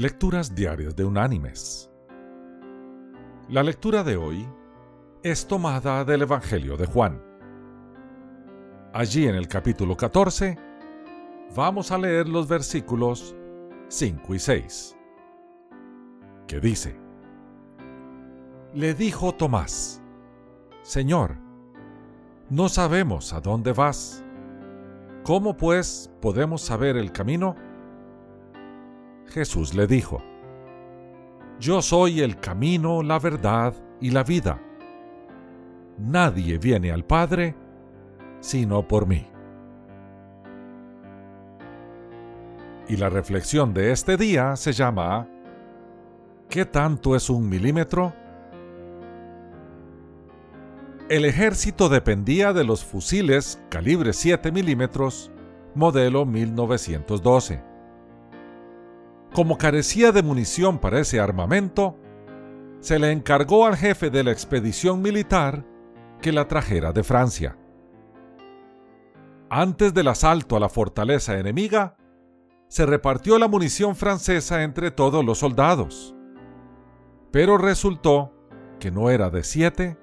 Lecturas Diarias de Unánimes. La lectura de hoy es tomada del Evangelio de Juan. Allí en el capítulo 14 vamos a leer los versículos 5 y 6, que dice, Le dijo Tomás, Señor, no sabemos a dónde vas. ¿Cómo pues podemos saber el camino? Jesús le dijo, Yo soy el camino, la verdad y la vida. Nadie viene al Padre sino por mí. Y la reflexión de este día se llama ¿Qué tanto es un milímetro? El ejército dependía de los fusiles calibre 7 milímetros, modelo 1912 como carecía de munición para ese armamento, se le encargó al jefe de la expedición militar que la trajera de Francia. Antes del asalto a la fortaleza enemiga, se repartió la munición francesa entre todos los soldados. Pero resultó que no era de 7,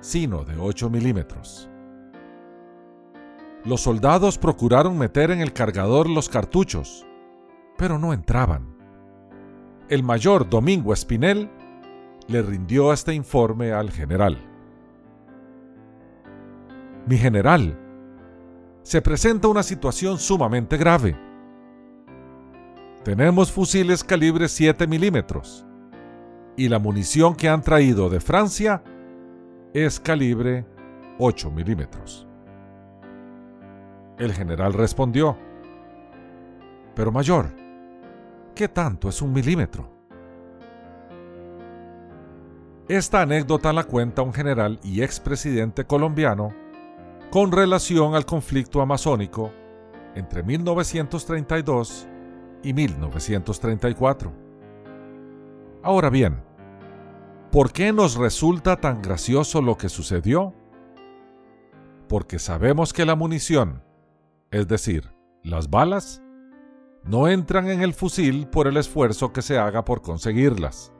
sino de 8 milímetros. Los soldados procuraron meter en el cargador los cartuchos, pero no entraban. El mayor Domingo Espinel le rindió este informe al general. Mi general, se presenta una situación sumamente grave. Tenemos fusiles calibre 7 milímetros y la munición que han traído de Francia es calibre 8 milímetros. El general respondió, pero mayor, ¿Qué tanto es un milímetro? Esta anécdota la cuenta un general y expresidente colombiano con relación al conflicto amazónico entre 1932 y 1934. Ahora bien, ¿por qué nos resulta tan gracioso lo que sucedió? Porque sabemos que la munición, es decir, las balas, no entran en el fusil por el esfuerzo que se haga por conseguirlas,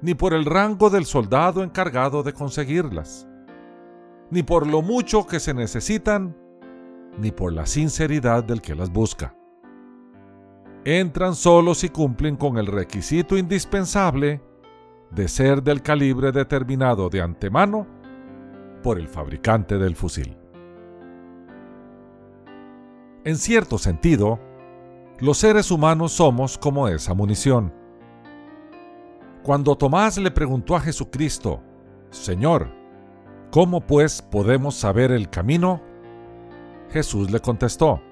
ni por el rango del soldado encargado de conseguirlas, ni por lo mucho que se necesitan, ni por la sinceridad del que las busca. Entran solo si cumplen con el requisito indispensable de ser del calibre determinado de antemano por el fabricante del fusil. En cierto sentido, los seres humanos somos como esa munición. Cuando Tomás le preguntó a Jesucristo, Señor, ¿cómo pues podemos saber el camino? Jesús le contestó,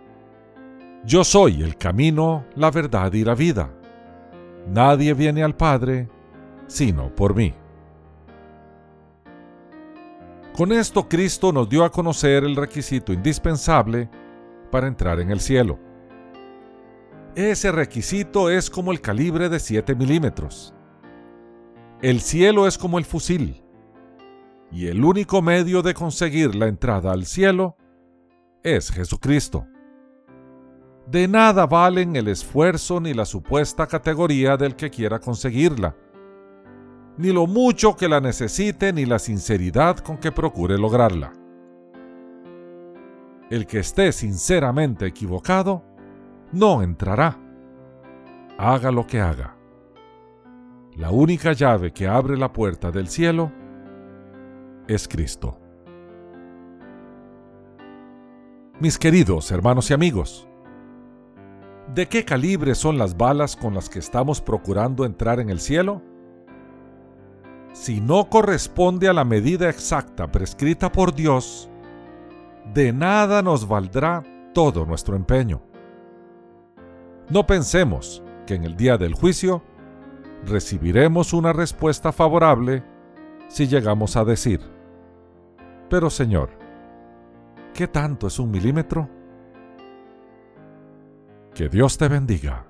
Yo soy el camino, la verdad y la vida. Nadie viene al Padre sino por mí. Con esto Cristo nos dio a conocer el requisito indispensable para entrar en el cielo ese requisito es como el calibre de 7 milímetros. El cielo es como el fusil. Y el único medio de conseguir la entrada al cielo es Jesucristo. De nada valen el esfuerzo ni la supuesta categoría del que quiera conseguirla, ni lo mucho que la necesite ni la sinceridad con que procure lograrla. El que esté sinceramente equivocado, no entrará. Haga lo que haga. La única llave que abre la puerta del cielo es Cristo. Mis queridos hermanos y amigos, ¿de qué calibre son las balas con las que estamos procurando entrar en el cielo? Si no corresponde a la medida exacta prescrita por Dios, de nada nos valdrá todo nuestro empeño. No pensemos que en el día del juicio recibiremos una respuesta favorable si llegamos a decir, pero Señor, ¿qué tanto es un milímetro? Que Dios te bendiga.